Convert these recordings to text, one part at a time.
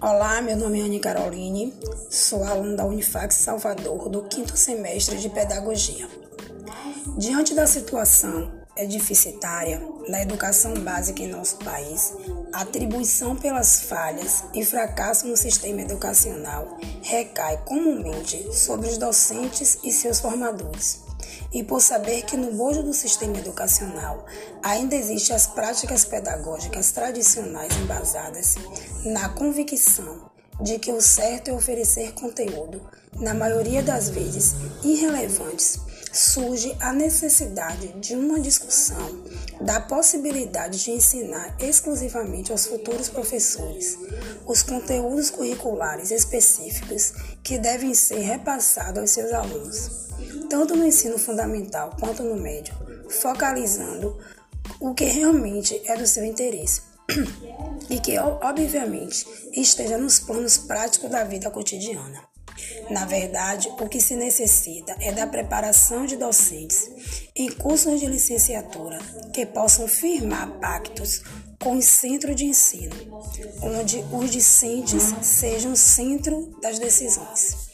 Olá, meu nome é Anne Caroline, sou aluna da Unifax Salvador do quinto semestre de Pedagogia. Diante da situação deficitária na educação básica em nosso país, a atribuição pelas falhas e fracasso no sistema educacional recai comumente sobre os docentes e seus formadores e por saber que no bojo do sistema educacional ainda existem as práticas pedagógicas tradicionais embasadas na convicção de que o certo é oferecer conteúdo, na maioria das vezes irrelevantes, surge a necessidade de uma discussão da possibilidade de ensinar exclusivamente aos futuros professores os conteúdos curriculares específicos que devem ser repassados aos seus alunos tanto no ensino fundamental quanto no médio, focalizando o que realmente é do seu interesse e que, obviamente, esteja nos planos práticos da vida cotidiana. Na verdade, o que se necessita é da preparação de docentes em cursos de licenciatura que possam firmar pactos com os centros de ensino, onde os discentes sejam o centro das decisões.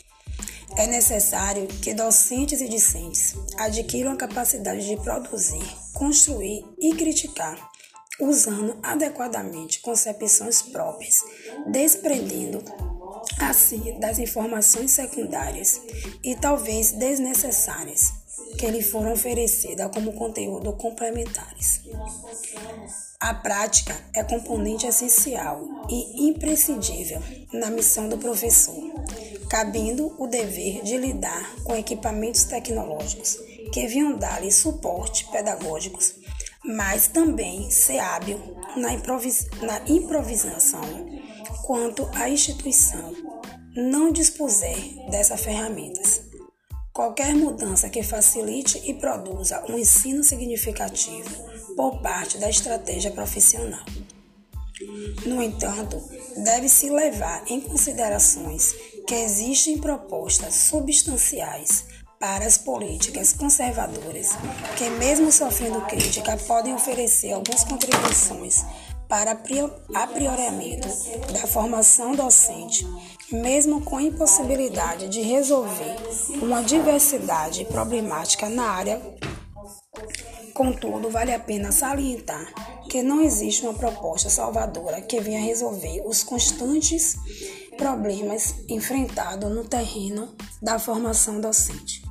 É necessário que docentes e discentes adquiram a capacidade de produzir, construir e criticar, usando adequadamente concepções próprias, desprendendo assim das informações secundárias e talvez desnecessárias que lhe foram oferecidas como conteúdo complementares. A prática é componente essencial e imprescindível na missão do professor cabendo o dever de lidar com equipamentos tecnológicos que vinham dar-lhe suporte pedagógicos, mas também ser hábil na, improvis na improvisação quanto a instituição não dispuser dessas ferramentas. Qualquer mudança que facilite e produza um ensino significativo por parte da estratégia profissional. No entanto, deve-se levar em considerações que existem propostas substanciais para as políticas conservadoras, que, mesmo sofrendo crítica, podem oferecer algumas contribuições para aprioramento da formação docente, mesmo com impossibilidade de resolver uma diversidade problemática na área. Contudo, vale a pena salientar que não existe uma proposta salvadora que venha resolver os constantes problemas enfrentados no terreno da formação docente.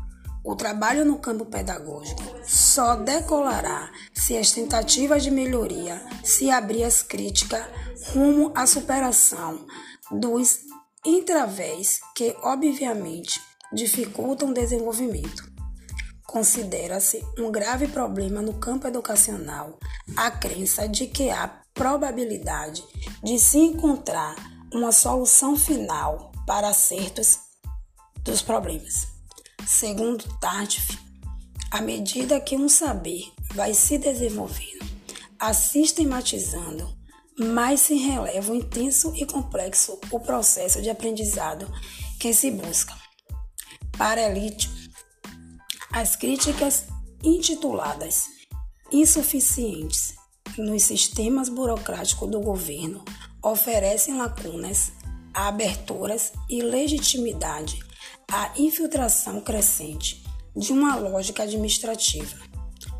O trabalho no campo pedagógico só decolará se as tentativas de melhoria se abrir as críticas rumo à superação dos entravés que, obviamente, dificultam o desenvolvimento. Considera-se um grave problema no campo educacional a crença de que há probabilidade de se encontrar uma solução final para acertos dos problemas. Segundo Tardif, à medida que um saber vai se desenvolvendo, a sistematizando, mais se releva o intenso e complexo o processo de aprendizado que se busca. Para Elite, as críticas intituladas insuficientes nos sistemas burocráticos do governo oferecem lacunas, aberturas e legitimidade à infiltração crescente de uma lógica administrativa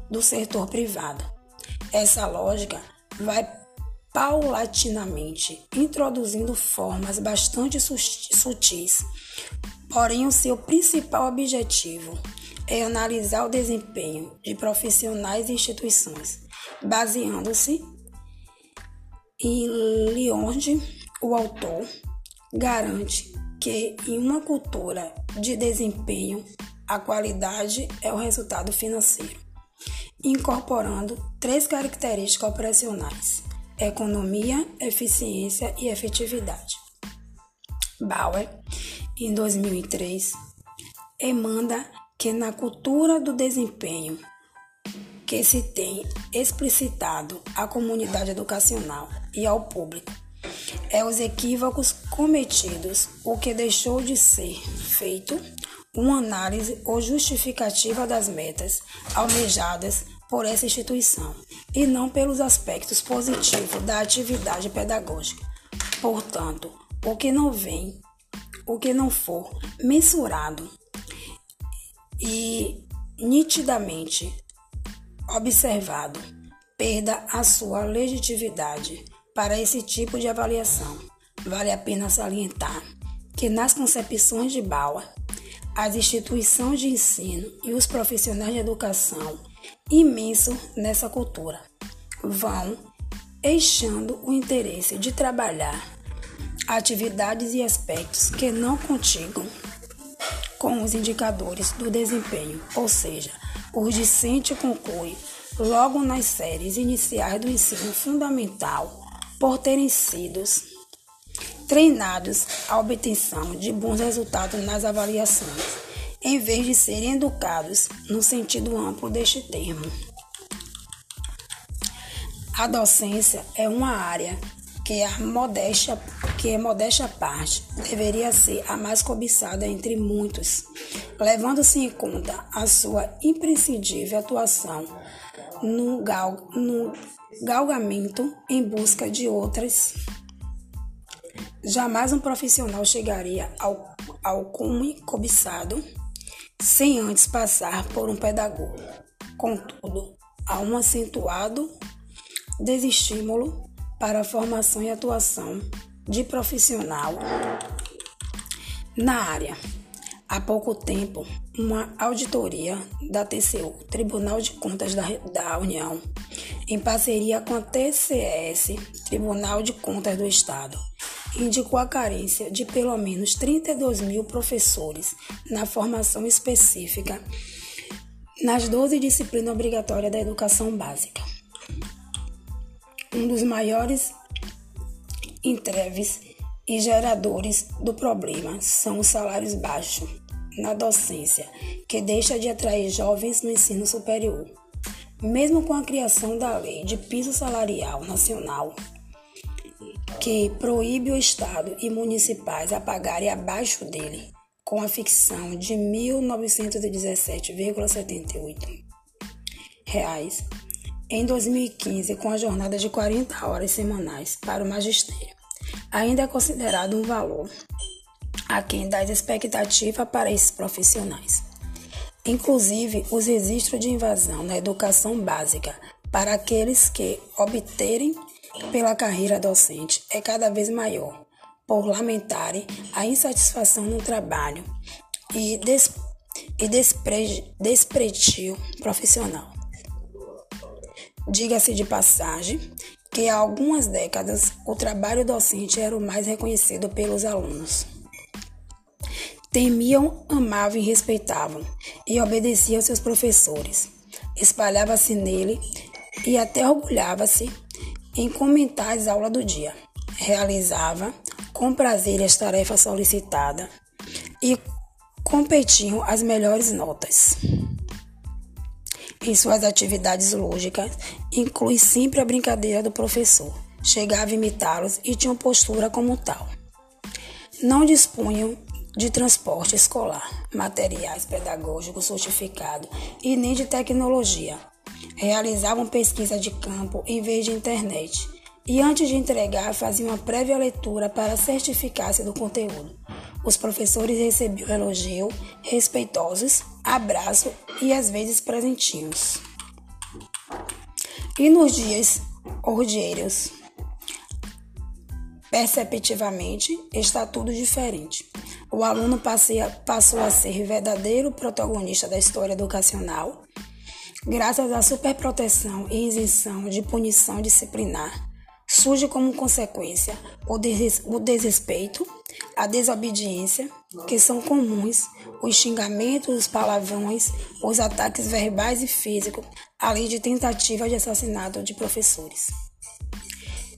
do setor privado. Essa lógica vai paulatinamente introduzindo formas bastante sutis, porém o seu principal objetivo é analisar o desempenho de profissionais e instituições, baseando-se e onde o autor garante que em uma cultura de desempenho, a qualidade é o resultado financeiro, incorporando três características operacionais: economia, eficiência e efetividade. Bauer, em 2003, emanda que na cultura do desempenho que se tem explicitado à comunidade educacional e ao público. É os equívocos cometidos o que deixou de ser feito uma análise ou justificativa das metas almejadas por essa instituição e não pelos aspectos positivos da atividade pedagógica. Portanto, o que não vem, o que não for mensurado e nitidamente observado, perda a sua legitimidade para esse tipo de avaliação. Vale a pena salientar que nas concepções de Bauer, as instituições de ensino e os profissionais de educação imenso nessa cultura vão eixando o interesse de trabalhar atividades e aspectos que não contigam com os indicadores do desempenho, ou seja, o discente conclui logo nas séries iniciais do ensino fundamental por terem sido treinados à obtenção de bons resultados nas avaliações, em vez de serem educados no sentido amplo deste termo. A docência é uma área que a modéstia, que a modéstia parte deveria ser a mais cobiçada entre muitos, levando-se em conta a sua imprescindível atuação no, gal, no galgamento em busca de outras. Jamais um profissional chegaria ao, ao cume cobiçado sem antes passar por um pedagogo. Contudo, há um acentuado desestímulo para a formação e atuação de profissional na área. Há pouco tempo, uma auditoria da TCU, Tribunal de Contas da, da União, em parceria com a TCS, Tribunal de Contas do Estado, indicou a carência de pelo menos 32 mil professores na formação específica nas 12 disciplinas obrigatórias da educação básica. Um dos maiores entreves e geradores do problema são os salários baixos na docência, que deixa de atrair jovens no ensino superior. Mesmo com a criação da lei de piso salarial nacional, que proíbe o Estado e municipais a pagarem abaixo dele, com a ficção de 1.917,78 reais em 2015 com a jornada de 40 horas semanais para o magistério. Ainda é considerado um valor a quem dá expectativa para esses profissionais. Inclusive, os registros de invasão na educação básica para aqueles que obterem pela carreira docente é cada vez maior, por lamentarem a insatisfação no trabalho e, des e despre desprestígio profissional. Diga-se de passagem que há algumas décadas o trabalho docente era o mais reconhecido pelos alunos. Temiam, amavam e respeitavam, e obedeciam seus professores. Espalhava-se nele e até orgulhava-se em comentar as aulas do dia. Realizava com prazer as tarefas solicitadas e competiam as melhores notas. Em suas atividades lógicas, inclui sempre a brincadeira do professor. Chegava a imitá-los e tinham postura como tal. Não dispunham de transporte escolar, materiais pedagógicos certificados e nem de tecnologia. Realizavam pesquisa de campo em vez de internet e antes de entregar faziam uma prévia leitura para certificar-se do conteúdo. Os professores recebiam elogios respeitosos, abraço e às vezes presentinhos. E nos dias ordieiros, perceptivamente, está tudo diferente. O aluno passou a ser verdadeiro protagonista da história educacional, graças à superproteção e isenção de punição disciplinar surge como consequência o desrespeito, a desobediência, que são comuns, os xingamentos, os palavrões, os ataques verbais e físicos, além de tentativas de assassinato de professores.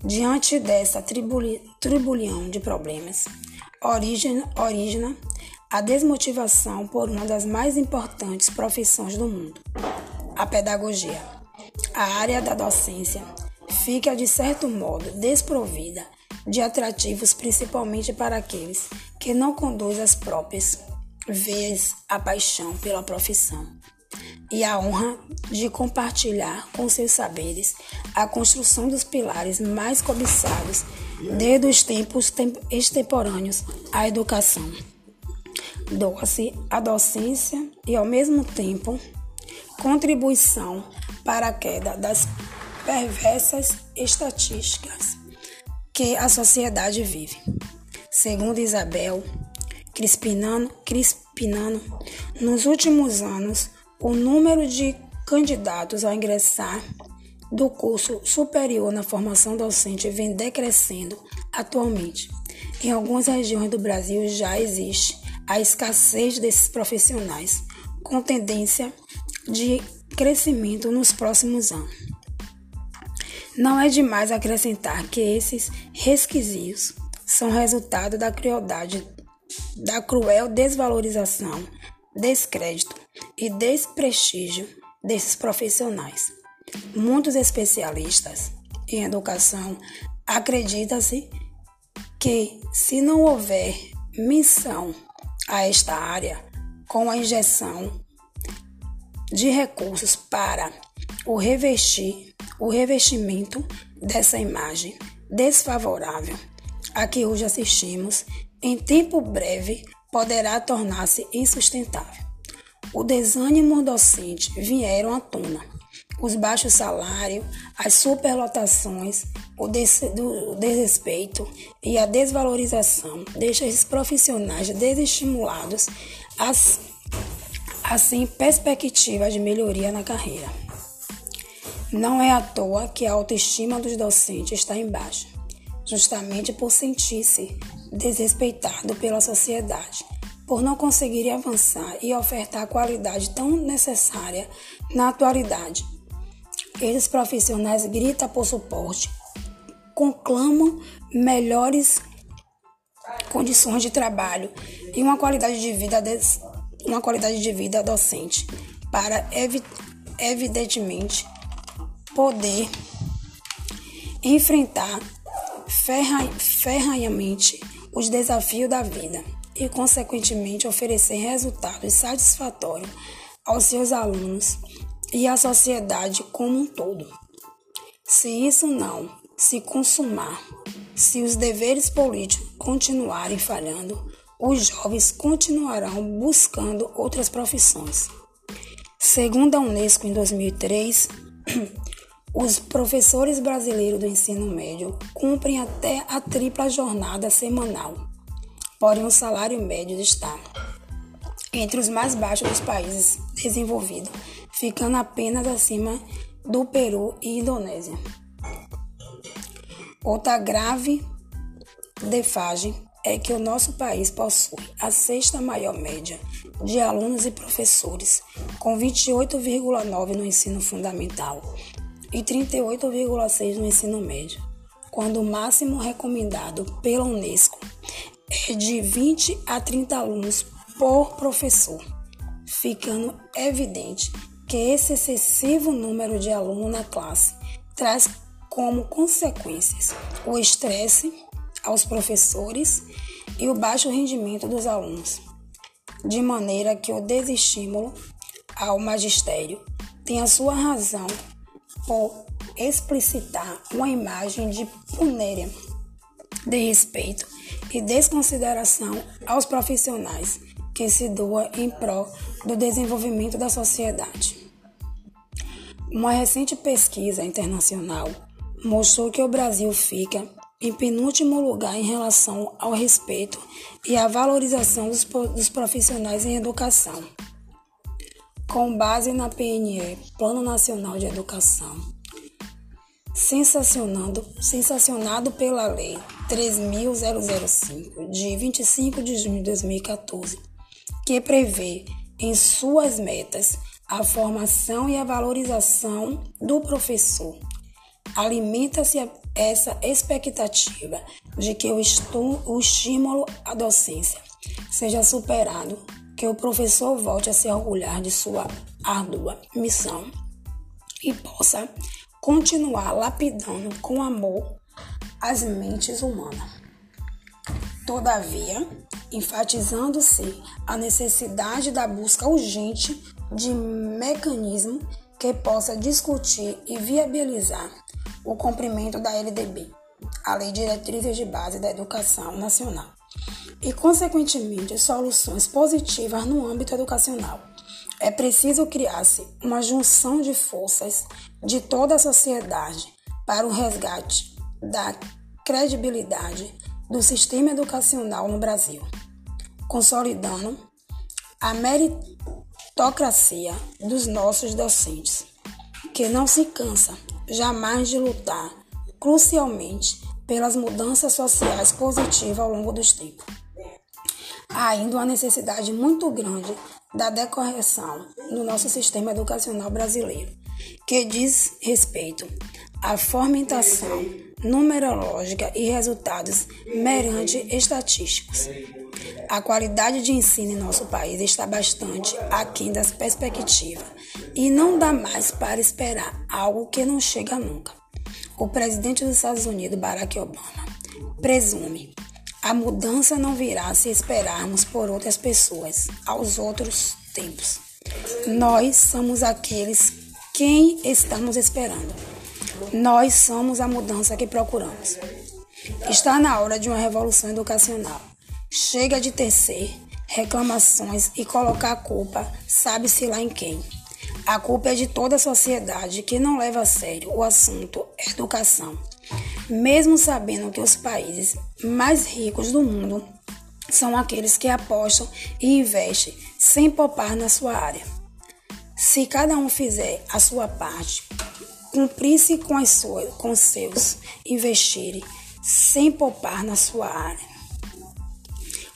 Diante dessa tribulhão de problemas, origina, origina a desmotivação por uma das mais importantes profissões do mundo, a pedagogia. A área da docência fica, de certo modo, desprovida de atrativos, principalmente para aqueles que não conduzem as próprias veias a paixão pela profissão e a honra de compartilhar com seus saberes a construção dos pilares mais cobiçados desde os tempos extemporâneos à educação. Doce a docência e, ao mesmo tempo, contribuição para a queda das perversas estatísticas que a sociedade vive. Segundo Isabel Crispinano, Crispinano nos últimos anos, o número de candidatos a ingressar do curso superior na formação docente vem decrescendo atualmente. Em algumas regiões do Brasil já existe a escassez desses profissionais, com tendência de crescimento nos próximos anos. Não é demais acrescentar que esses resquisitos são resultado da crueldade, da cruel desvalorização, descrédito e desprestígio desses profissionais. Muitos especialistas em educação acreditam-se que, se não houver missão a esta área, com a injeção de recursos para o revestir, o revestimento dessa imagem desfavorável a que hoje assistimos, em tempo breve poderá tornar-se insustentável. O desânimo docente vieram à tona os baixos salários, as superlotações, o, desrespeito e a desvalorização deixam esses profissionais desestimulados, assim perspectiva de melhoria na carreira. Não é à toa que a autoestima dos docentes está em baixa, justamente por sentir-se desrespeitado pela sociedade, por não conseguirem avançar e ofertar a qualidade tão necessária na atualidade. Esses profissionais gritam por suporte, conclamam melhores condições de trabalho e uma qualidade de vida, uma qualidade de vida docente para evidentemente poder enfrentar ferranhamente os desafios da vida e, consequentemente, oferecer resultados satisfatórios aos seus alunos e a sociedade como um todo. Se isso não se consumar, se os deveres políticos continuarem falhando, os jovens continuarão buscando outras profissões. Segundo a Unesco, em 2003, os professores brasileiros do ensino médio cumprem até a tripla jornada semanal, porém o salário médio está entre os mais baixos dos países desenvolvidos ficando apenas acima do Peru e Indonésia. Outra grave defagem é que o nosso país possui a sexta maior média de alunos e professores, com 28,9 no ensino fundamental e 38,6 no ensino médio, quando o máximo recomendado pela Unesco é de 20 a 30 alunos por professor, ficando evidente que esse excessivo número de alunos na classe traz como consequências o estresse aos professores e o baixo rendimento dos alunos, de maneira que o desestímulo ao magistério tem a sua razão por explicitar uma imagem de punéria, de respeito e desconsideração aos profissionais que se doa em prol do desenvolvimento da sociedade. Uma recente pesquisa internacional mostrou que o Brasil fica em penúltimo lugar em relação ao respeito e à valorização dos, dos profissionais em educação. Com base na PNE, Plano Nacional de Educação, sensacionado, sensacionado pela Lei 3.005, de 25 de junho de 2014, que prevê em suas metas a formação e a valorização do professor. Alimenta-se essa expectativa de que o, o estímulo à docência seja superado, que o professor volte a se orgulhar de sua árdua missão e possa continuar lapidando com amor as mentes humanas. Todavia, enfatizando-se a necessidade da busca urgente de mecanismo que possa discutir e viabilizar o cumprimento da LDB. a Lei Diretrizes de Base da Educação Nacional e, consequentemente, soluções positivas no âmbito educacional. É preciso criar-se uma junção de forças de toda a sociedade para o resgate da credibilidade do sistema educacional no Brasil, consolidando a meritocracia dos nossos docentes, que não se cansa jamais de lutar crucialmente pelas mudanças sociais positivas ao longo dos tempos. Há ainda uma necessidade muito grande da decorreção no nosso sistema educacional brasileiro, que diz respeito à fomentação numerológica e resultados meramente estatísticos. A qualidade de ensino em nosso país está bastante aquém das perspectivas e não dá mais para esperar algo que não chega nunca. O presidente dos Estados Unidos, Barack Obama, presume a mudança não virá se esperarmos por outras pessoas, aos outros tempos. Nós somos aqueles quem estamos esperando. Nós somos a mudança que procuramos. Está na hora de uma revolução educacional. Chega de tecer reclamações e colocar a culpa, sabe-se lá em quem. A culpa é de toda a sociedade que não leva a sério o assunto educação mesmo sabendo que os países mais ricos do mundo são aqueles que apostam e investem sem poupar na sua área. Se cada um fizer a sua parte, cumprisse com, as suas, com seus, investir sem poupar na sua área,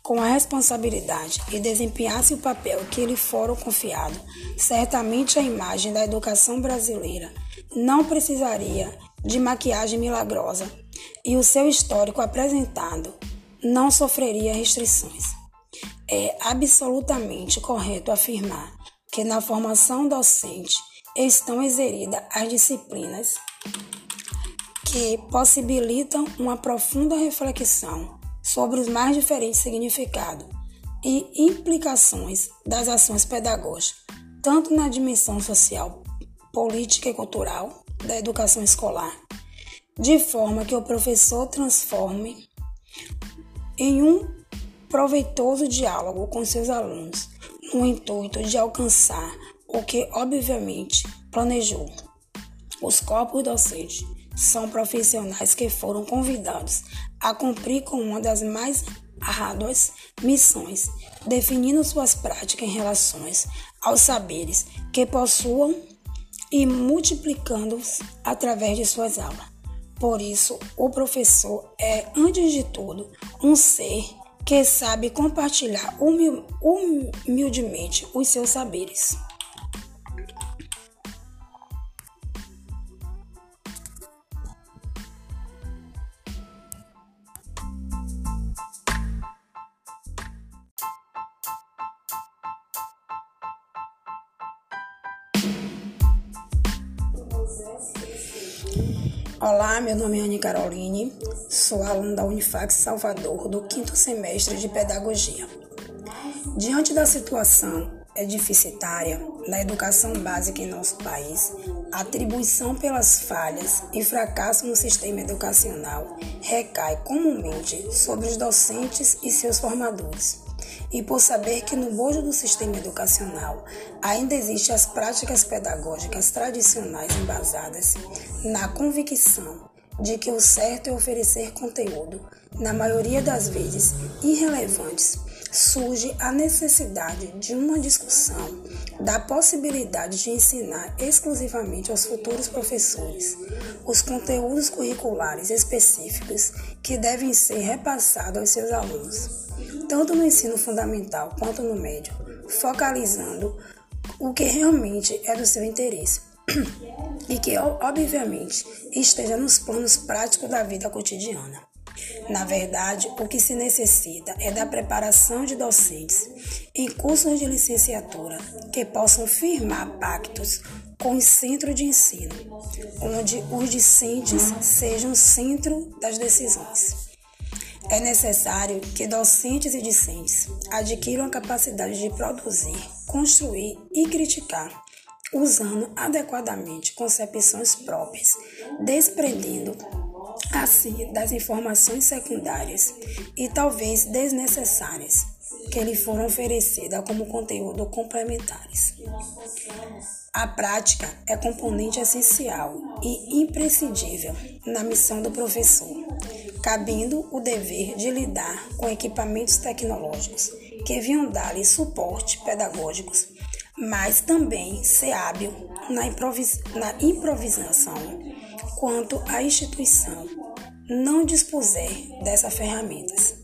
com a responsabilidade e desempenhasse o papel que lhe foram confiado, certamente a imagem da educação brasileira não precisaria de maquiagem milagrosa e o seu histórico apresentado não sofreria restrições. É absolutamente correto afirmar que na formação docente estão inseridas as disciplinas que possibilitam uma profunda reflexão sobre os mais diferentes significados e implicações das ações pedagógicas, tanto na dimensão social, política e cultural, da educação escolar, de forma que o professor transforme em um proveitoso diálogo com seus alunos, no intuito de alcançar o que, obviamente, planejou. Os corpos docentes são profissionais que foram convidados a cumprir com uma das mais árduas missões, definindo suas práticas em relação aos saberes que possuam e multiplicando-os através de suas aulas. Por isso, o professor é, antes de tudo, um ser que sabe compartilhar humildemente os seus saberes. Olá, meu nome é Anne Caroline, sou aluna da Unifax Salvador do quinto semestre de Pedagogia. Diante da situação deficitária na educação básica em nosso país, a atribuição pelas falhas e fracasso no sistema educacional recai comumente sobre os docentes e seus formadores e por saber que no bojo do sistema educacional ainda existem as práticas pedagógicas tradicionais embasadas na convicção de que o certo é oferecer conteúdo, na maioria das vezes irrelevantes, surge a necessidade de uma discussão da possibilidade de ensinar exclusivamente aos futuros professores os conteúdos curriculares específicos que devem ser repassados aos seus alunos tanto no ensino fundamental quanto no médio, focalizando o que realmente é do seu interesse e que, obviamente, esteja nos planos práticos da vida cotidiana. Na verdade, o que se necessita é da preparação de docentes em cursos de licenciatura que possam firmar pactos com os centros de ensino, onde os discentes sejam o centro das decisões. É necessário que docentes e discentes adquiram a capacidade de produzir, construir e criticar, usando adequadamente concepções próprias, desprendendo assim das informações secundárias e talvez desnecessárias que lhe foram oferecidas como conteúdo complementares. A prática é componente essencial e imprescindível na missão do professor, cabendo o dever de lidar com equipamentos tecnológicos que vinham dar-lhe suporte pedagógicos, mas também ser hábil na, improvis na improvisação quanto a instituição não dispuser dessas ferramentas.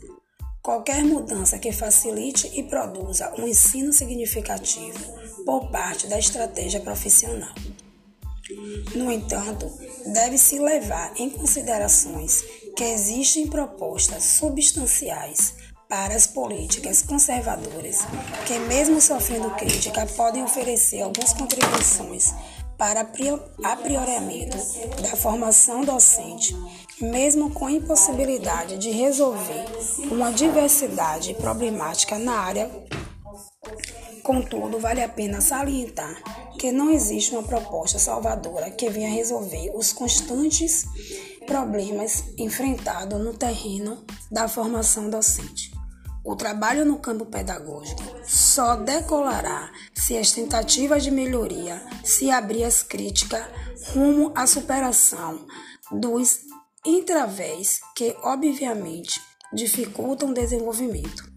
Qualquer mudança que facilite e produza um ensino significativo por parte da estratégia profissional. No entanto, deve-se levar em considerações que existem propostas substanciais para as políticas conservadoras, que, mesmo sofrendo crítica, podem oferecer algumas contribuições para aprioramento da formação docente, mesmo com impossibilidade de resolver uma diversidade problemática na área Contudo, vale a pena salientar que não existe uma proposta salvadora que venha resolver os constantes problemas enfrentados no terreno da formação docente. O trabalho no campo pedagógico só decolará se as tentativas de melhoria se abrir as críticas rumo à superação dos entravés que, obviamente, dificultam o desenvolvimento.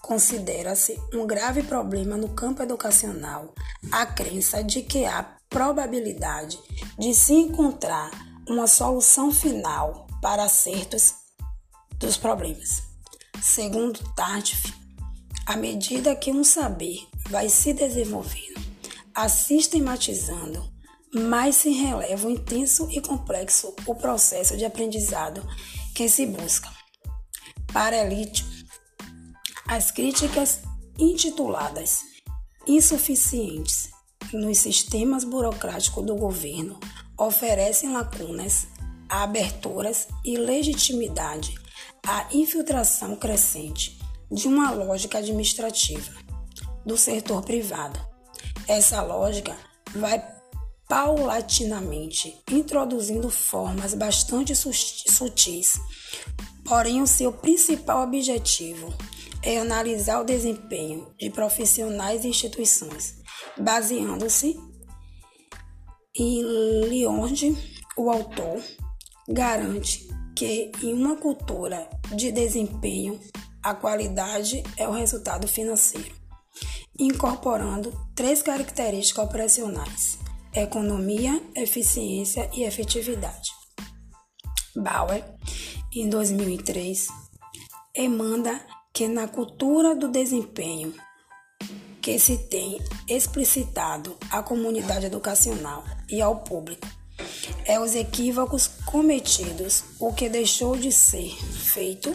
Considera-se um grave problema no campo educacional a crença de que há probabilidade de se encontrar uma solução final para acertos dos problemas. Segundo Tardif, à medida que um saber vai se desenvolvendo, a sistematizando, mais se releva o intenso e complexo o processo de aprendizado que se busca. Para Elite, as críticas intituladas insuficientes nos sistemas burocráticos do governo oferecem lacunas, aberturas e legitimidade à infiltração crescente de uma lógica administrativa do setor privado. Essa lógica vai paulatinamente introduzindo formas bastante sutis, porém o seu principal objetivo é analisar o desempenho de profissionais e instituições, baseando-se em onde o autor garante que em uma cultura de desempenho a qualidade é o resultado financeiro, incorporando três características operacionais: economia, eficiência e efetividade. Bauer, em 2003, emanda que na cultura do desempenho que se tem explicitado à comunidade educacional e ao público, é os equívocos cometidos o que deixou de ser feito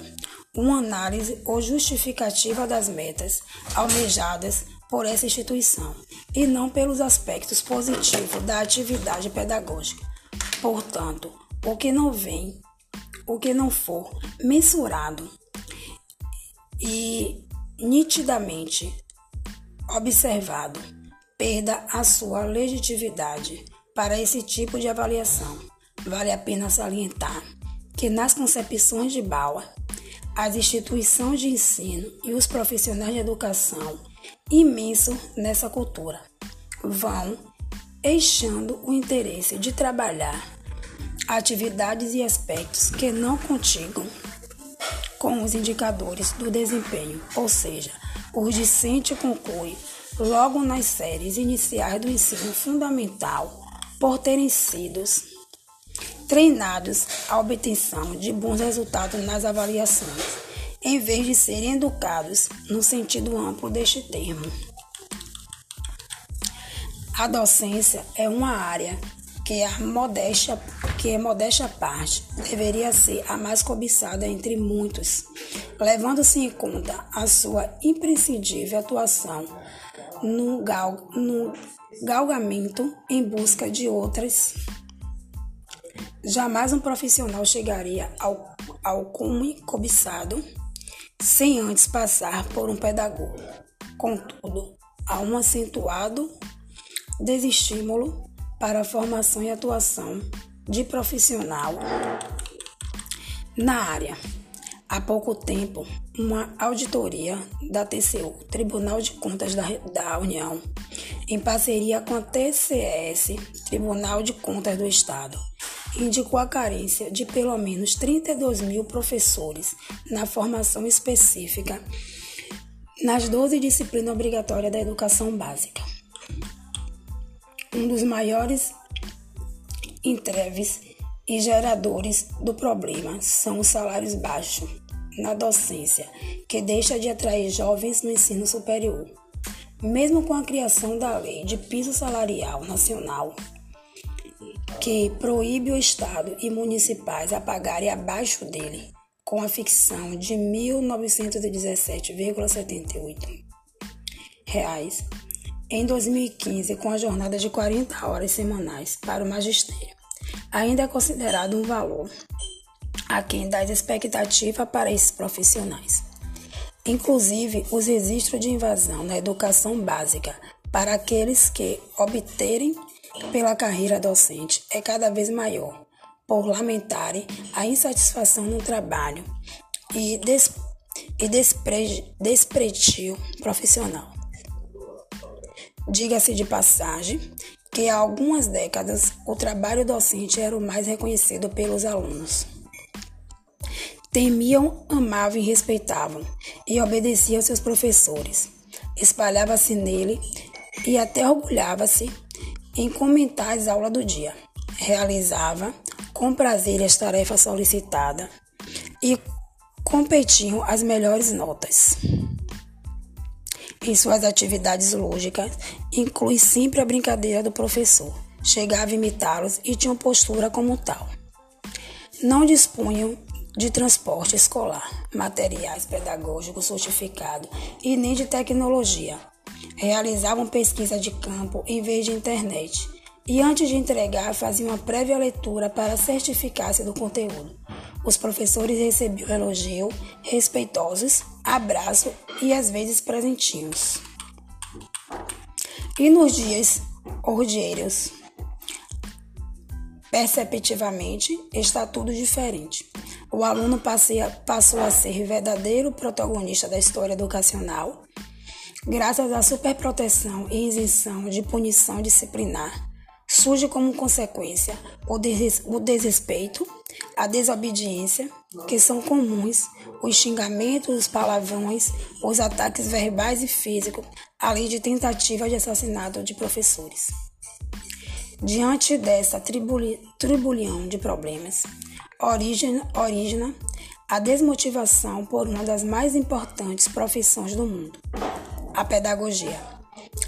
uma análise ou justificativa das metas almejadas por essa instituição e não pelos aspectos positivos da atividade pedagógica. Portanto, o que não vem, o que não for mensurado e nitidamente observado, perda a sua legitimidade para esse tipo de avaliação. Vale a pena salientar que nas concepções de Bauer, as instituições de ensino e os profissionais de educação imenso nessa cultura vão deixando o interesse de trabalhar atividades e aspectos que não contigam com os indicadores do desempenho, ou seja, o discente conclui logo nas séries iniciais do ensino fundamental por terem sido treinados à obtenção de bons resultados nas avaliações, em vez de serem educados no sentido amplo deste termo. A docência é uma área que a modéstia, que é modéstia parte, deveria ser a mais cobiçada entre muitos, levando-se em conta a sua imprescindível atuação no, gal, no galgamento em busca de outras. Jamais um profissional chegaria ao, ao cume cobiçado sem antes passar por um pedagogo. Contudo, há um acentuado desestímulo para a formação e atuação de profissional Na área, há pouco tempo, uma auditoria da TCU, Tribunal de Contas da, da União, em parceria com a TCS, Tribunal de Contas do Estado, indicou a carência de pelo menos 32 mil professores na formação específica nas 12 disciplinas obrigatórias da educação básica. Um dos maiores entreves e geradores do problema são os salários baixos na docência, que deixa de atrair jovens no ensino superior. Mesmo com a criação da lei de piso salarial nacional, que proíbe o Estado e municipais a pagarem abaixo dele, com a ficção de 1.917,78 reais em 2015, com a jornada de 40 horas semanais para o magistério, ainda é considerado um valor aquém das expectativas para esses profissionais. Inclusive, os registros de invasão na educação básica para aqueles que obterem pela carreira docente é cada vez maior, por lamentarem a insatisfação no trabalho e, des e despre profissional. Diga-se de passagem que há algumas décadas o trabalho docente era o mais reconhecido pelos alunos. Temiam, amavam e respeitavam, e obedeciam seus professores. Espalhava-se nele e até orgulhava-se em comentar as aulas do dia. Realizava com prazer as tarefas solicitadas e competiam as melhores notas. Em suas atividades lógicas, inclui sempre a brincadeira do professor. Chegava a imitá-los e tinham postura como tal. Não dispunham de transporte escolar, materiais pedagógicos certificados e nem de tecnologia. Realizavam pesquisa de campo em vez de internet e antes de entregar faziam uma prévia leitura para certificar-se do conteúdo. Os professores recebiam elogio, respeitosos, abraço e às vezes presentinhos. E nos dias ordeiros, perceptivamente, está tudo diferente o aluno passou a ser verdadeiro protagonista da história educacional, graças à superproteção e isenção de punição disciplinar. Surge como consequência o desrespeito, a desobediência, que são comuns, os xingamentos, os palavrões, os ataques verbais e físicos, além de tentativa de assassinato de professores. Diante dessa tribulhão de problemas, origina, a desmotivação por uma das mais importantes profissões do mundo, a pedagogia.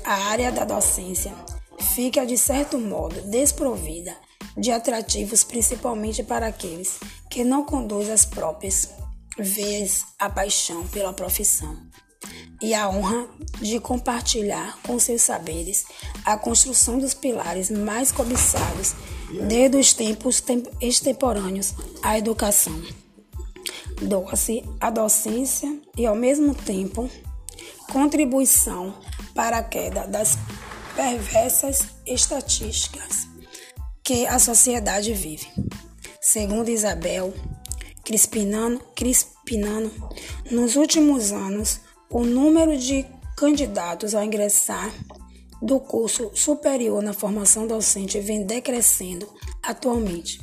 A área da docência fica, de certo modo, desprovida de atrativos, principalmente para aqueles que não conduzem as próprias veias a paixão pela profissão e a honra de compartilhar com seus saberes a construção dos pilares mais cobiçados desde os tempos extemporâneos à educação. Doa-se a docência e, ao mesmo tempo, contribuição para a queda das perversas estatísticas que a sociedade vive. Segundo Isabel Crispinano, Crispinano nos últimos anos, o número de candidatos a ingressar do curso superior na formação docente vem decrescendo atualmente.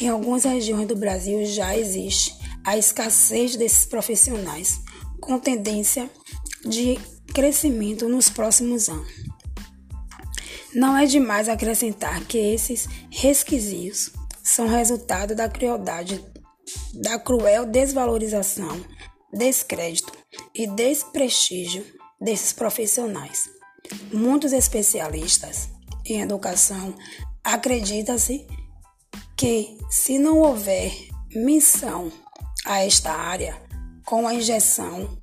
Em algumas regiões do Brasil já existe a escassez desses profissionais, com tendência de crescimento nos próximos anos. Não é demais acrescentar que esses resquisitos são resultado da crueldade, da cruel desvalorização, descrédito e desprestígio desses profissionais. Muitos especialistas em educação acreditam-se que, se não houver missão a esta área, com a injeção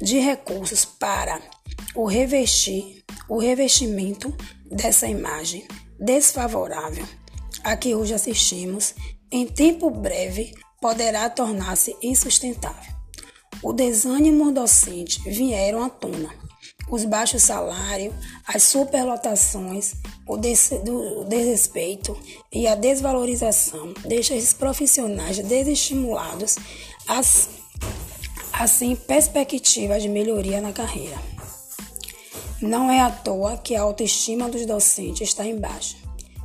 de recursos para o revestir, o revestimento dessa imagem desfavorável a que hoje assistimos, em tempo breve poderá tornar-se insustentável. O desânimo docente vieram à tona os baixos salários, as superlotações, o desrespeito e a desvalorização deixam esses profissionais desestimulados, assim perspectiva de melhoria na carreira. Não é à toa que a autoestima dos docentes está em baixa,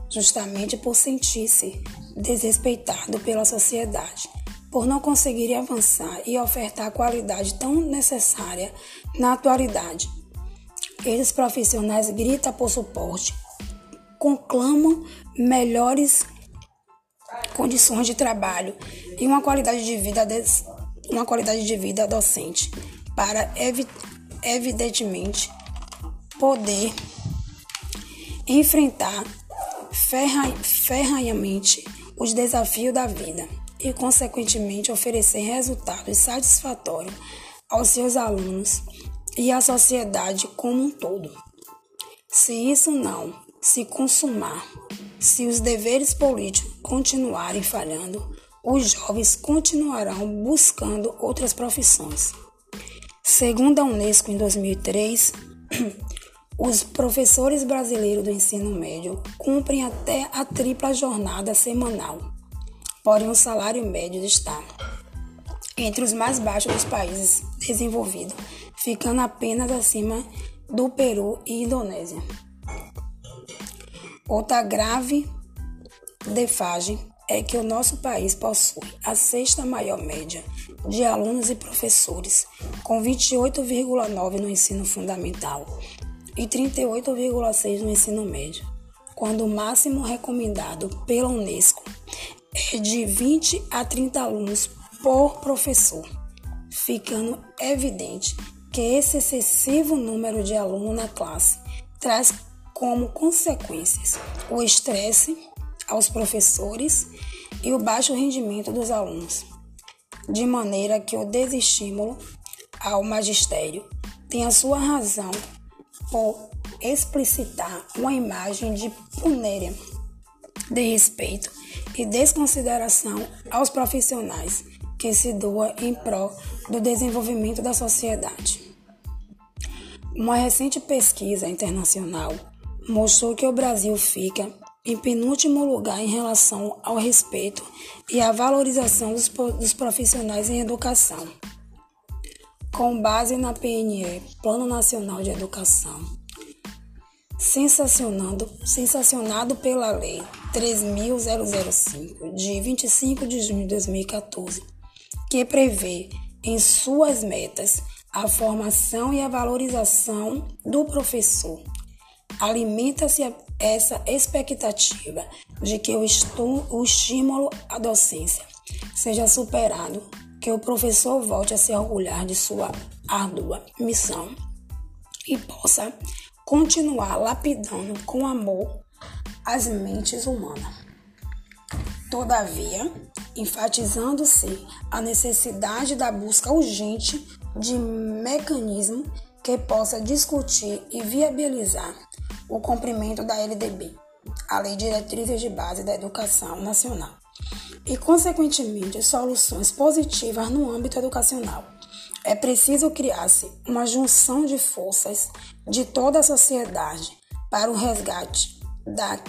justamente por sentir-se desrespeitado pela sociedade, por não conseguirem avançar e ofertar a qualidade tão necessária na atualidade. Esses profissionais gritam por suporte, conclamam melhores condições de trabalho e uma qualidade de vida, uma qualidade de vida docente para evidentemente poder enfrentar ferranhamente os desafios da vida e, consequentemente, oferecer resultados satisfatórios aos seus alunos e à sociedade como um todo. Se isso não se consumar, se os deveres políticos continuarem falhando, os jovens continuarão buscando outras profissões. Segundo a Unesco, em 2003, Os professores brasileiros do ensino médio cumprem até a tripla jornada semanal, porém o salário médio está entre os mais baixos dos países desenvolvidos, ficando apenas acima do Peru e Indonésia. Outra grave defagem é que o nosso país possui a sexta maior média de alunos e professores, com 28,9 no ensino fundamental e 38,6 no ensino médio, quando o máximo recomendado pela Unesco é de 20 a 30 alunos por professor, ficando evidente que esse excessivo número de alunos na classe traz como consequências o estresse aos professores e o baixo rendimento dos alunos, de maneira que o desestímulo ao magistério tem a sua razão por explicitar uma imagem de punéria, de respeito e desconsideração aos profissionais que se doam em prol do desenvolvimento da sociedade. Uma recente pesquisa internacional mostrou que o Brasil fica em penúltimo lugar em relação ao respeito e à valorização dos profissionais em educação com base na PNE, Plano Nacional de Educação, sensacionado, sensacionado pela Lei 3.005, de 25 de junho de 2014, que prevê em suas metas a formação e a valorização do professor. Alimenta-se essa expectativa de que o, o estímulo à docência seja superado que o professor volte a se orgulhar de sua árdua missão e possa continuar lapidando com amor as mentes humanas. Todavia, enfatizando-se a necessidade da busca urgente de mecanismo que possa discutir e viabilizar o cumprimento da LDB, a Lei Diretrizes de Base da Educação Nacional e, consequentemente, soluções positivas no âmbito educacional. É preciso criar-se uma junção de forças de toda a sociedade para o resgate da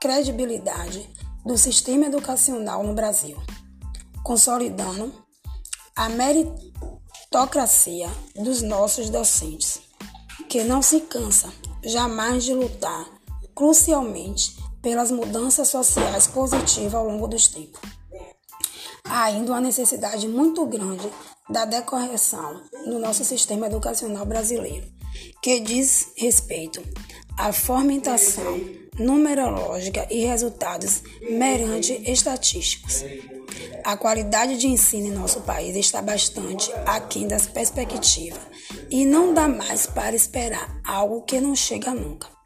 credibilidade do sistema educacional no Brasil, consolidando a meritocracia dos nossos docentes, que não se cansa jamais de lutar crucialmente pelas mudanças sociais positivas ao longo dos tempos há ainda uma necessidade muito grande da decorreção no nosso sistema educacional brasileiro, que diz respeito à fomentação numerológica e resultados meramente estatísticos. A qualidade de ensino em nosso país está bastante aquém das perspectivas e não dá mais para esperar algo que não chega nunca.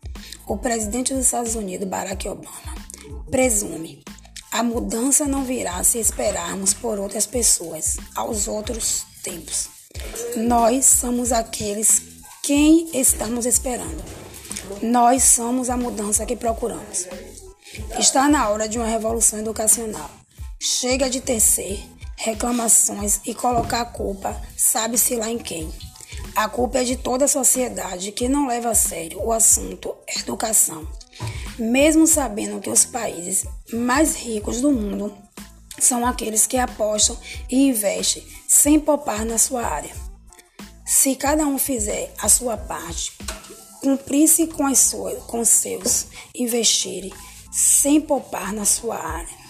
O presidente dos Estados Unidos, Barack Obama, presume a mudança não virá se esperarmos por outras pessoas, aos outros tempos. Nós somos aqueles quem estamos esperando. Nós somos a mudança que procuramos. Está na hora de uma revolução educacional. Chega de tecer reclamações e colocar a culpa, sabe-se lá em quem. A culpa é de toda a sociedade que não leva a sério o assunto educação, mesmo sabendo que os países mais ricos do mundo são aqueles que apostam e investem sem poupar na sua área. Se cada um fizer a sua parte, cumprisse com, as suas, seus, investirem sem poupar na sua área,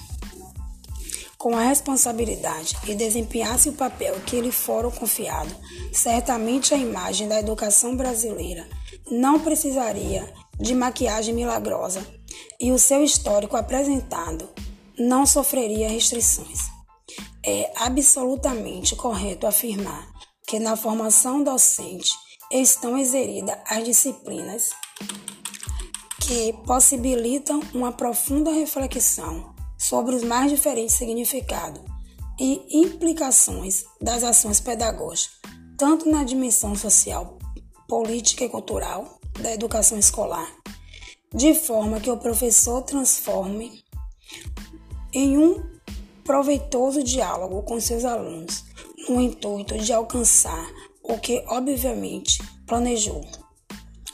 com a responsabilidade e desempenhasse o papel que lhe foram confiado, certamente a imagem da educação brasileira não precisaria de maquiagem milagrosa e o seu histórico apresentado não sofreria restrições. É absolutamente correto afirmar que na formação docente estão inseridas as disciplinas que possibilitam uma profunda reflexão sobre os mais diferentes significados e implicações das ações pedagógicas, tanto na dimensão social, política e cultural da educação escolar, de forma que o professor transforme em um proveitoso diálogo com seus alunos, no intuito de alcançar o que, obviamente, planejou.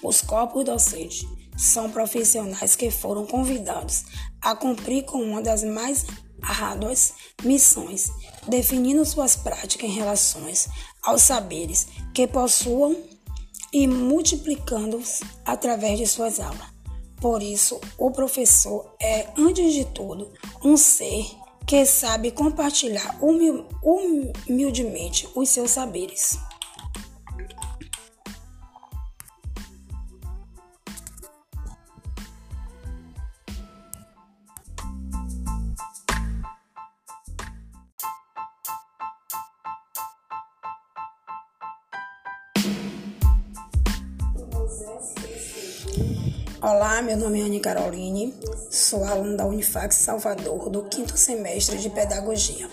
Os corpos docentes são profissionais que foram convidados a cumprir com uma das mais árduas missões, definindo suas práticas em relações aos saberes que possuam e multiplicando-os através de suas aulas. Por isso, o professor é, antes de tudo, um ser que sabe compartilhar humildemente os seus saberes. Olá, meu nome é Anne Caroline, sou aluna da Unifax Salvador do quinto semestre de Pedagogia.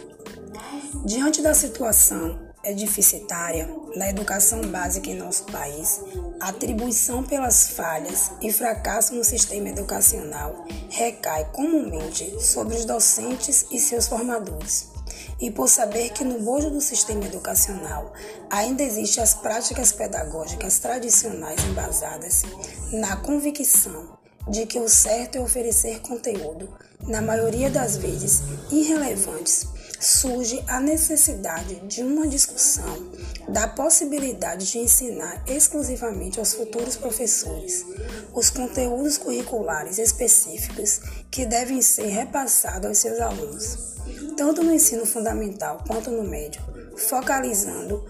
Diante da situação deficitária na educação básica em nosso país, a atribuição pelas falhas e fracasso no sistema educacional recai comumente sobre os docentes e seus formadores e por saber que no bojo do sistema educacional ainda existem as práticas pedagógicas tradicionais embasadas na convicção de que o certo é oferecer conteúdo, na maioria das vezes irrelevantes, surge a necessidade de uma discussão da possibilidade de ensinar exclusivamente aos futuros professores os conteúdos curriculares específicos que devem ser repassados aos seus alunos tanto no ensino fundamental quanto no médio, focalizando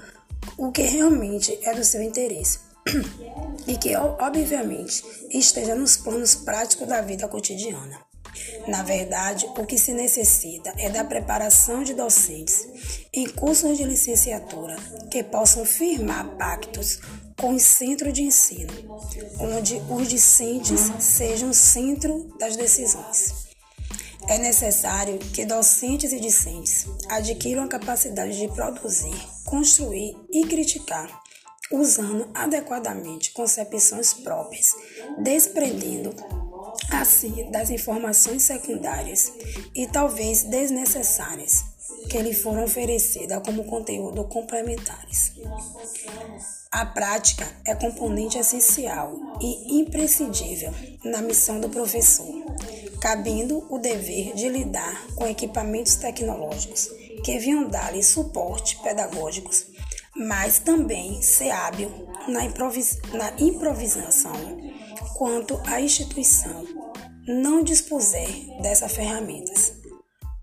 o que realmente é do seu interesse e que, obviamente, esteja nos planos práticos da vida cotidiana. Na verdade, o que se necessita é da preparação de docentes em cursos de licenciatura que possam firmar pactos com o centro de ensino, onde os discentes sejam o centro das decisões. É necessário que docentes e discentes adquiram a capacidade de produzir, construir e criticar, usando adequadamente concepções próprias, desprendendo assim das informações secundárias e talvez desnecessárias que lhe foram oferecidas como conteúdo complementares. A prática é componente essencial e imprescindível na missão do professor cabendo o dever de lidar com equipamentos tecnológicos que vinham dar-lhe suporte pedagógicos, mas também ser hábil na, improvis na improvisação quanto a instituição não dispuser dessas ferramentas.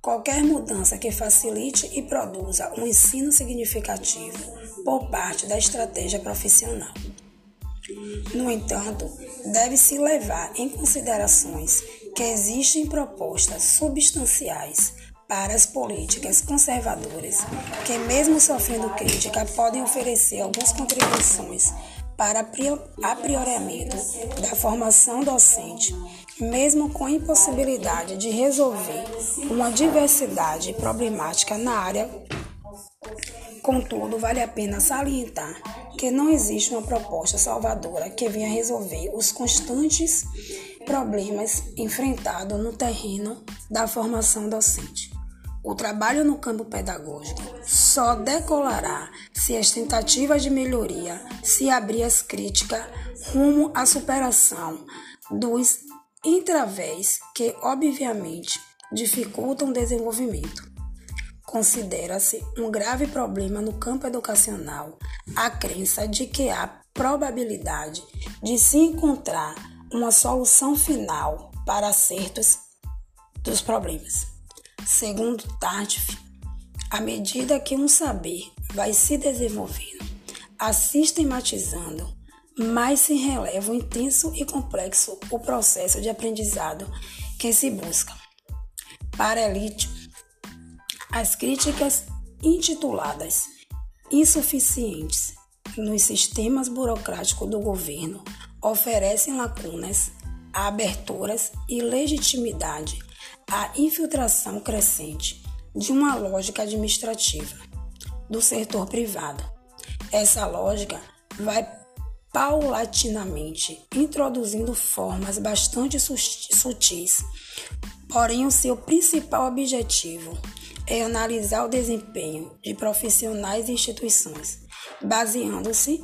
Qualquer mudança que facilite e produza um ensino significativo por parte da estratégia profissional. No entanto, deve-se levar em considerações que existem propostas substanciais para as políticas conservadoras que, mesmo sofrendo crítica, podem oferecer algumas contribuições para aprioramento da formação docente, mesmo com impossibilidade de resolver uma diversidade problemática na área. Contudo, vale a pena salientar que não existe uma proposta salvadora que venha resolver os constantes problemas enfrentados no terreno da formação docente. O trabalho no campo pedagógico só decolará se as tentativas de melhoria se abrir as críticas rumo à superação dos intravés que, obviamente, dificultam o desenvolvimento. Considera-se um grave problema no campo educacional a crença de que há probabilidade de se encontrar uma solução final para acertos dos problemas. Segundo Tardif, à medida que um saber vai se desenvolvendo, a sistematizando, mais se releva o intenso e complexo o processo de aprendizado que se busca. Para Elite, as críticas intituladas insuficientes nos sistemas burocráticos do governo oferecem lacunas, aberturas e legitimidade à infiltração crescente de uma lógica administrativa do setor privado. Essa lógica vai paulatinamente introduzindo formas bastante sutis, porém o seu principal objetivo é analisar o desempenho de profissionais e instituições, baseando-se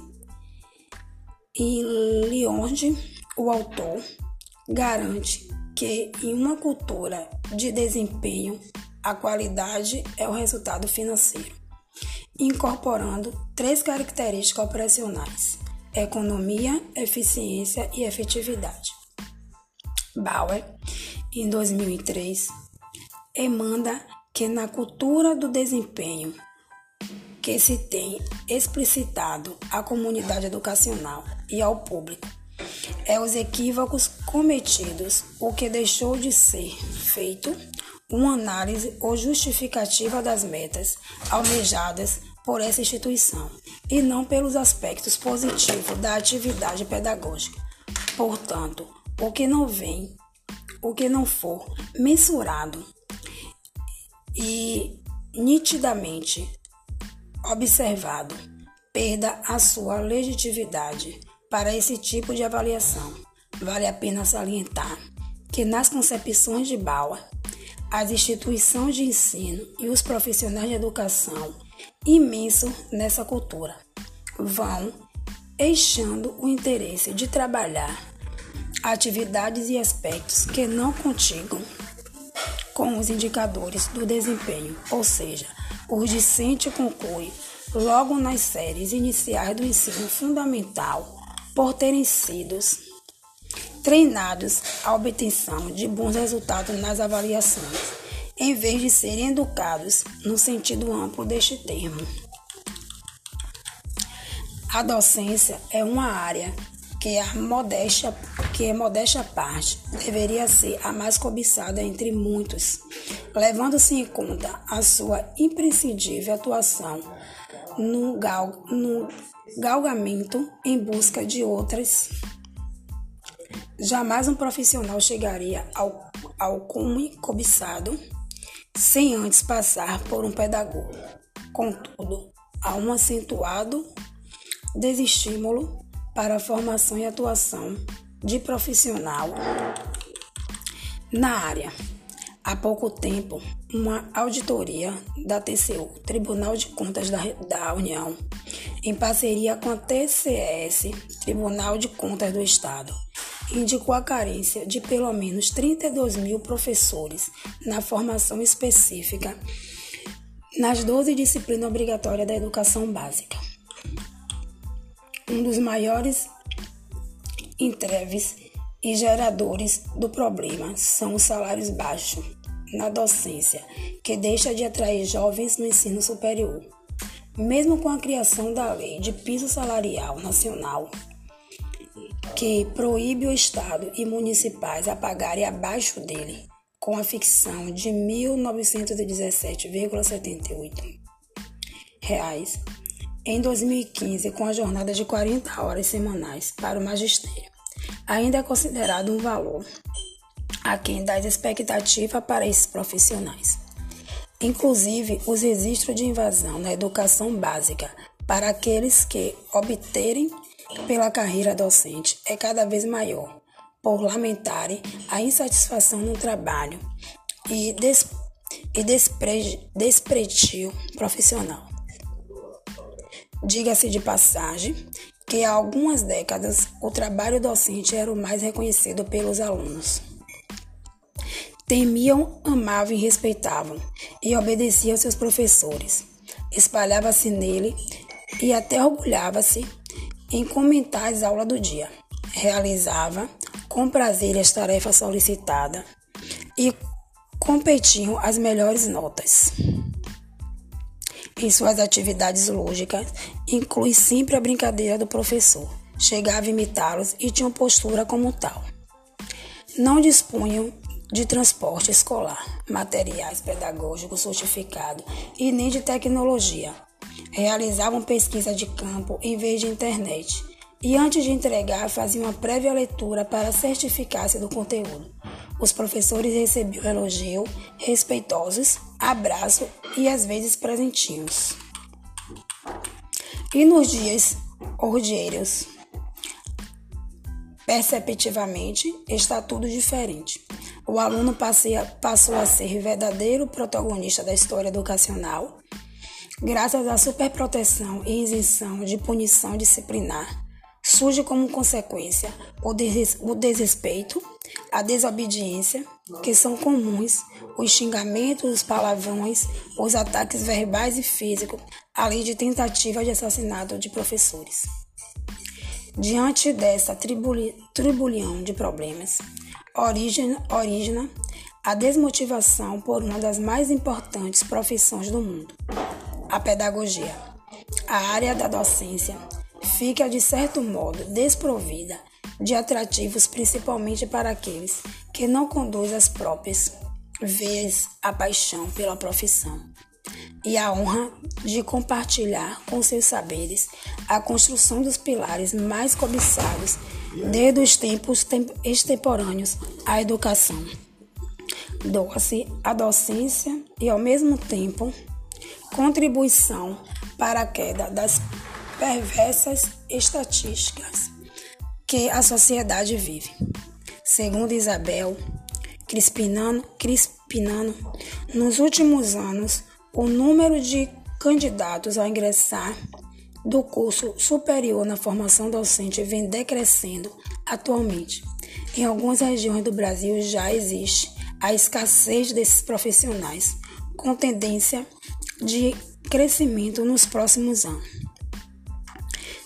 em onde o autor garante que em uma cultura de desempenho a qualidade é o resultado financeiro, incorporando três características operacionais: economia, eficiência e efetividade. Bauer, em 2003, emanda que na cultura do desempenho que se tem explicitado à comunidade educacional e ao público, é os equívocos cometidos o que deixou de ser feito uma análise ou justificativa das metas almejadas por essa instituição e não pelos aspectos positivos da atividade pedagógica. Portanto, o que não vem, o que não for mensurado e nitidamente observado, perda a sua legitimidade para esse tipo de avaliação. Vale a pena salientar que nas concepções de Bauer, as instituições de ensino e os profissionais de educação imenso nessa cultura vão deixando o interesse de trabalhar atividades e aspectos que não contigam com os indicadores do desempenho, ou seja, o discente conclui logo nas séries iniciais do ensino fundamental por terem sido treinados à obtenção de bons resultados nas avaliações, em vez de serem educados no sentido amplo deste termo. A docência é uma área que a modéstia que é modéstia parte, deveria ser a mais cobiçada entre muitos, levando-se em conta a sua imprescindível atuação no, gal, no galgamento em busca de outras. Jamais um profissional chegaria ao, ao cume cobiçado sem antes passar por um pedagogo. Contudo, há um acentuado desestímulo para a formação e atuação de profissional na área. Há pouco tempo, uma auditoria da TCU, Tribunal de Contas da, da União, em parceria com a TCS, Tribunal de Contas do Estado, indicou a carência de pelo menos 32 mil professores na formação específica nas 12 disciplinas obrigatórias da educação básica. Um dos maiores entreves e geradores do problema são os salários baixos na docência, que deixa de atrair jovens no ensino superior. Mesmo com a criação da Lei de Piso Salarial Nacional, que proíbe o Estado e municipais a pagarem abaixo dele, com a ficção de 1.917,78 reais em 2015 com a jornada de 40 horas semanais para o magistério. Ainda é considerado um valor aquém das expectativas para esses profissionais. Inclusive, os registros de invasão na educação básica para aqueles que obterem pela carreira docente é cada vez maior, por lamentarem a insatisfação no trabalho e, des e despretio profissional. Diga-se de passagem que há algumas décadas o trabalho docente era o mais reconhecido pelos alunos. Temiam, amavam e respeitavam, e obedeciam seus professores. Espalhava-se nele e até orgulhava-se em comentar as aulas do dia. Realizava com prazer as tarefas solicitadas e competiam as melhores notas. Em suas atividades lógicas, inclui sempre a brincadeira do professor. Chegava a imitá-los e tinham postura como tal. Não dispunham de transporte escolar, materiais pedagógicos certificados e nem de tecnologia. Realizavam pesquisa de campo em vez de internet e antes de entregar faziam uma prévia leitura para certificar-se do conteúdo. Os professores recebiam elogio, respeitosos, abraço e às vezes presentinhos. E nos dias ordieiros, perceptivamente, está tudo diferente. O aluno passou a ser verdadeiro protagonista da história educacional, graças à superproteção e isenção de punição disciplinar. Surge como consequência o desrespeito a desobediência, que são comuns, os xingamentos, os palavrões, os ataques verbais e físicos, além de tentativa de assassinato de professores. Diante dessa tribulhão de problemas, origina, origina a desmotivação por uma das mais importantes profissões do mundo, a pedagogia. A área da docência fica, de certo modo, desprovida de atrativos principalmente para aqueles que não conduzem as próprias veias a paixão pela profissão e a honra de compartilhar com seus saberes a construção dos pilares mais cobiçados desde os tempos extemporâneos à educação. Doa-se a docência e, ao mesmo tempo, contribuição para a queda das perversas estatísticas que a sociedade vive. Segundo Isabel Crispinano, Crispinano, nos últimos anos, o número de candidatos a ingressar do curso superior na formação docente vem decrescendo atualmente. Em algumas regiões do Brasil já existe a escassez desses profissionais, com tendência de crescimento nos próximos anos.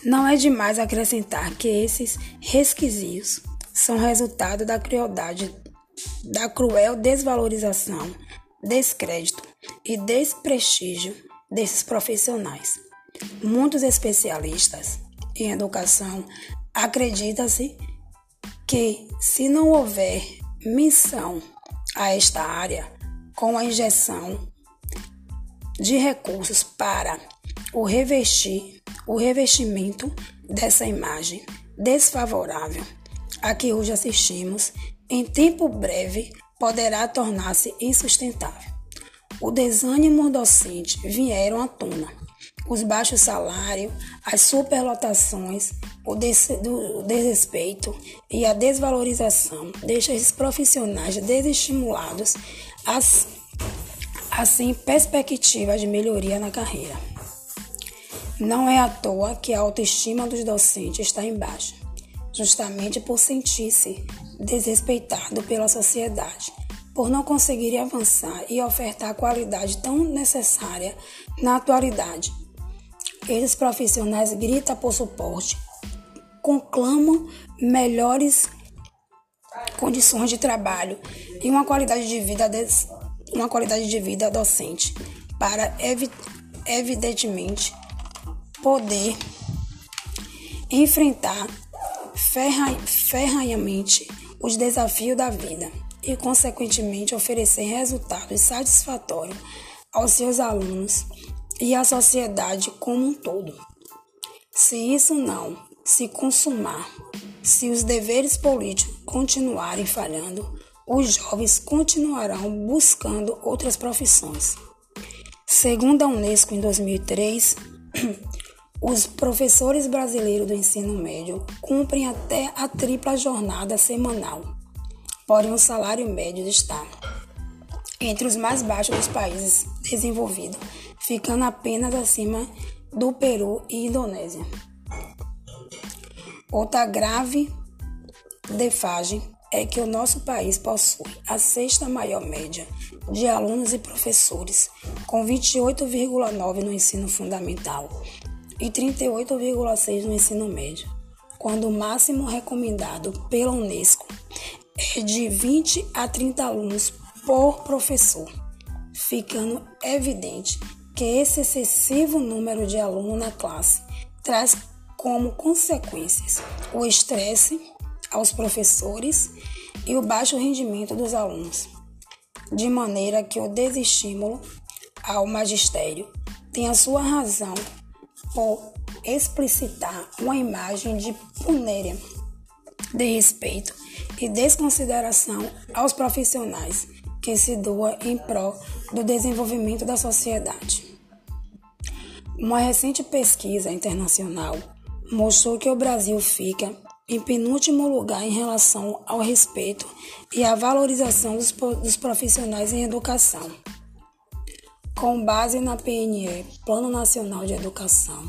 Não é demais acrescentar que esses resquisitos são resultado da crueldade, da cruel desvalorização, descrédito e desprestígio desses profissionais. Muitos especialistas em educação acreditam-se que, se não houver missão a esta área, com a injeção de recursos para o revestir o revestimento dessa imagem desfavorável a que hoje assistimos, em tempo breve, poderá tornar-se insustentável. O desânimo docente vieram à tona. Os baixos salários, as superlotações, o desrespeito e a desvalorização deixam esses profissionais desestimulados, assim perspectiva de melhoria na carreira. Não é à toa que a autoestima dos docentes está em baixa, justamente por sentir-se desrespeitado pela sociedade, por não conseguirem avançar e ofertar a qualidade tão necessária na atualidade. Esses profissionais gritam por suporte, conclamam melhores condições de trabalho e uma qualidade de vida, uma qualidade de vida docente para evidentemente poder enfrentar ferranhamente os desafios da vida e, consequentemente, oferecer resultados satisfatórios aos seus alunos e à sociedade como um todo. Se isso não se consumar, se os deveres políticos continuarem falhando, os jovens continuarão buscando outras profissões. Segundo a Unesco, em 2003, Os professores brasileiros do ensino médio cumprem até a tripla jornada semanal, porém o salário médio está entre os mais baixos dos países desenvolvidos, ficando apenas acima do Peru e Indonésia. Outra grave defagem é que o nosso país possui a sexta maior média de alunos e professores, com 28,9 no ensino fundamental e 38,6 no ensino médio, quando o máximo recomendado pela Unesco é de 20 a 30 alunos por professor, ficando evidente que esse excessivo número de alunos na classe traz como consequências o estresse aos professores e o baixo rendimento dos alunos, de maneira que o desestímulo ao magistério tem a sua razão por explicitar uma imagem de punéria, de respeito e desconsideração aos profissionais que se doa em prol do desenvolvimento da sociedade. Uma recente pesquisa internacional mostrou que o Brasil fica em penúltimo lugar em relação ao respeito e à valorização dos, dos profissionais em educação. Com base na PNE, Plano Nacional de Educação,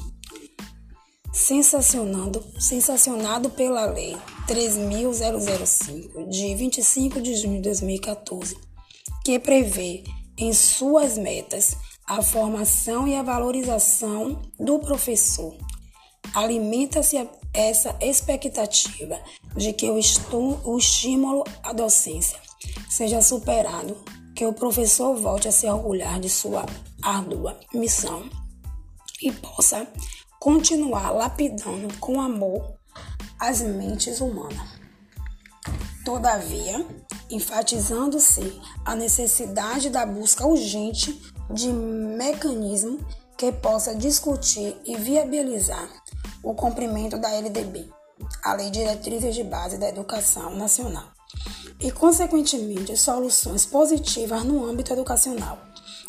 sensacionando, sensacionado pela Lei 3.005, de 25 de junho de 2014, que prevê em suas metas a formação e a valorização do professor. Alimenta-se essa expectativa de que o, o estímulo à docência seja superado, que o professor volte a se orgulhar de sua árdua missão e possa continuar lapidando com amor as mentes humanas. Todavia, enfatizando-se a necessidade da busca urgente de mecanismo que possa discutir e viabilizar o cumprimento da LDB, a Lei de Diretrizes de Base da Educação Nacional, e, consequentemente, soluções positivas no âmbito educacional.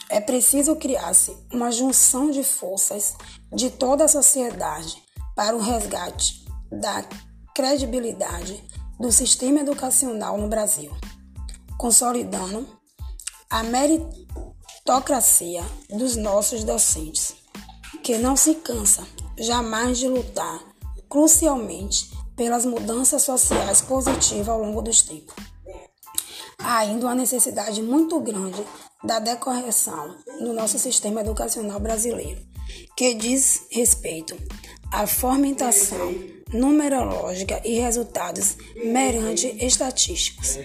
É preciso criar-se uma junção de forças de toda a sociedade para o resgate da credibilidade do sistema educacional no Brasil, consolidando a meritocracia dos nossos docentes, que não se cansa jamais de lutar crucialmente pelas mudanças sociais positivas ao longo dos tempos. Há ainda uma necessidade muito grande da decorreção no nosso sistema educacional brasileiro, que diz respeito à fomentação numerológica e resultados meramente estatísticos.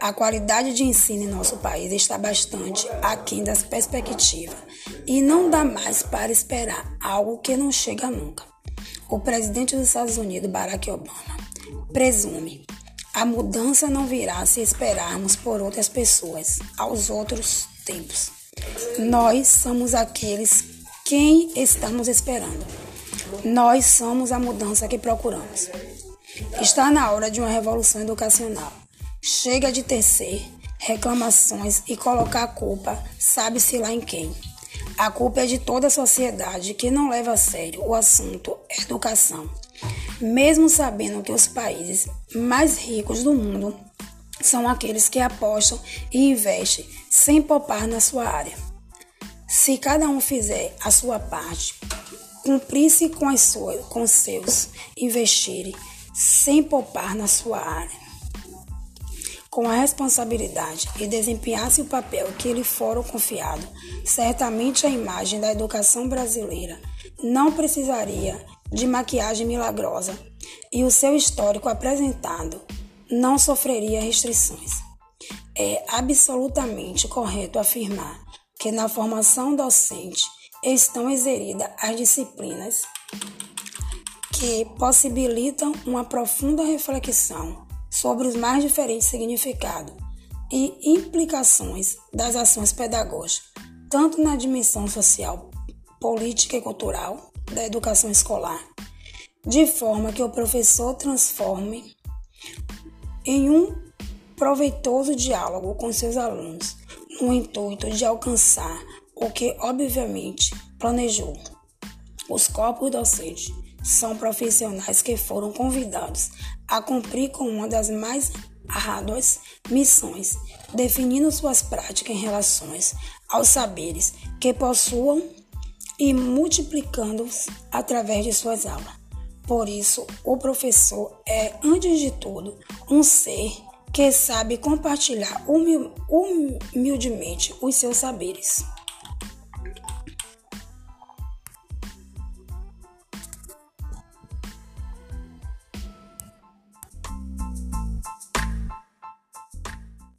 A qualidade de ensino em nosso país está bastante aquém das perspectivas e não dá mais para esperar algo que não chega nunca. O presidente dos Estados Unidos, Barack Obama, presume a mudança não virá se esperarmos por outras pessoas, aos outros tempos. Nós somos aqueles quem estamos esperando. Nós somos a mudança que procuramos. Está na hora de uma revolução educacional. Chega de tecer reclamações e colocar a culpa, sabe-se lá em quem. A culpa é de toda a sociedade que não leva a sério o assunto educação. Mesmo sabendo que os países mais ricos do mundo são aqueles que apostam e investem sem poupar na sua área. Se cada um fizer a sua parte, cumprisse com as suas, com seus, investir sem poupar na sua área, com a responsabilidade e desempenhasse o papel que lhe foram confiado, certamente a imagem da educação brasileira não precisaria de maquiagem milagrosa e o seu histórico apresentado não sofreria restrições. É absolutamente correto afirmar que na formação docente estão inseridas as disciplinas que possibilitam uma profunda reflexão sobre os mais diferentes significados e implicações das ações pedagógicas, tanto na dimensão social, política e cultural da educação escolar, de forma que o professor transforme em um proveitoso diálogo com seus alunos, no intuito de alcançar o que obviamente planejou. Os corpos docentes são profissionais que foram convidados a cumprir com uma das mais árduas missões definindo suas práticas em relações aos saberes que possuam e multiplicando-os através de suas aulas. Por isso, o professor é, antes de tudo, um ser que sabe compartilhar humildemente os seus saberes.